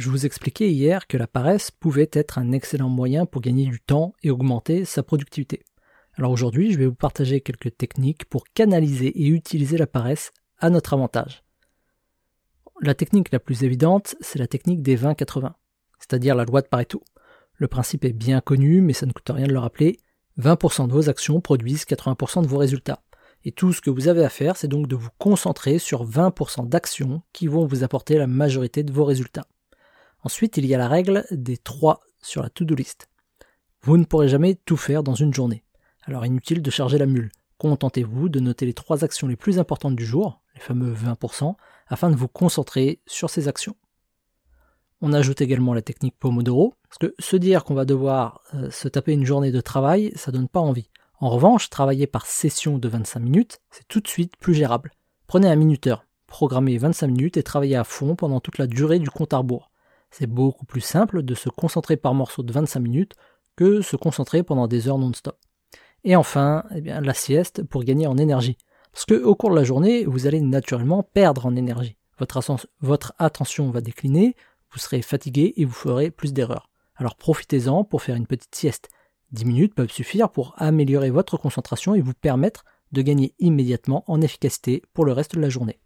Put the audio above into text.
Je vous expliquais hier que la paresse pouvait être un excellent moyen pour gagner du temps et augmenter sa productivité. Alors aujourd'hui, je vais vous partager quelques techniques pour canaliser et utiliser la paresse à notre avantage. La technique la plus évidente, c'est la technique des 20-80, c'est-à-dire la loi de Pareto. Le principe est bien connu, mais ça ne coûte rien de le rappeler. 20% de vos actions produisent 80% de vos résultats. Et tout ce que vous avez à faire, c'est donc de vous concentrer sur 20% d'actions qui vont vous apporter la majorité de vos résultats. Ensuite, il y a la règle des 3 sur la to-do list. Vous ne pourrez jamais tout faire dans une journée. Alors inutile de charger la mule. Contentez-vous de noter les 3 actions les plus importantes du jour, les fameux 20%, afin de vous concentrer sur ces actions. On ajoute également la technique Pomodoro, parce que se dire qu'on va devoir euh, se taper une journée de travail, ça donne pas envie. En revanche, travailler par session de 25 minutes, c'est tout de suite plus gérable. Prenez un minuteur, programmez 25 minutes et travaillez à fond pendant toute la durée du compte à rebours. C'est beaucoup plus simple de se concentrer par morceau de 25 minutes que se concentrer pendant des heures non-stop. Et enfin, eh bien, la sieste pour gagner en énergie. Parce que au cours de la journée, vous allez naturellement perdre en énergie. Votre, votre attention va décliner, vous serez fatigué et vous ferez plus d'erreurs. Alors profitez-en pour faire une petite sieste. 10 minutes peuvent suffire pour améliorer votre concentration et vous permettre de gagner immédiatement en efficacité pour le reste de la journée.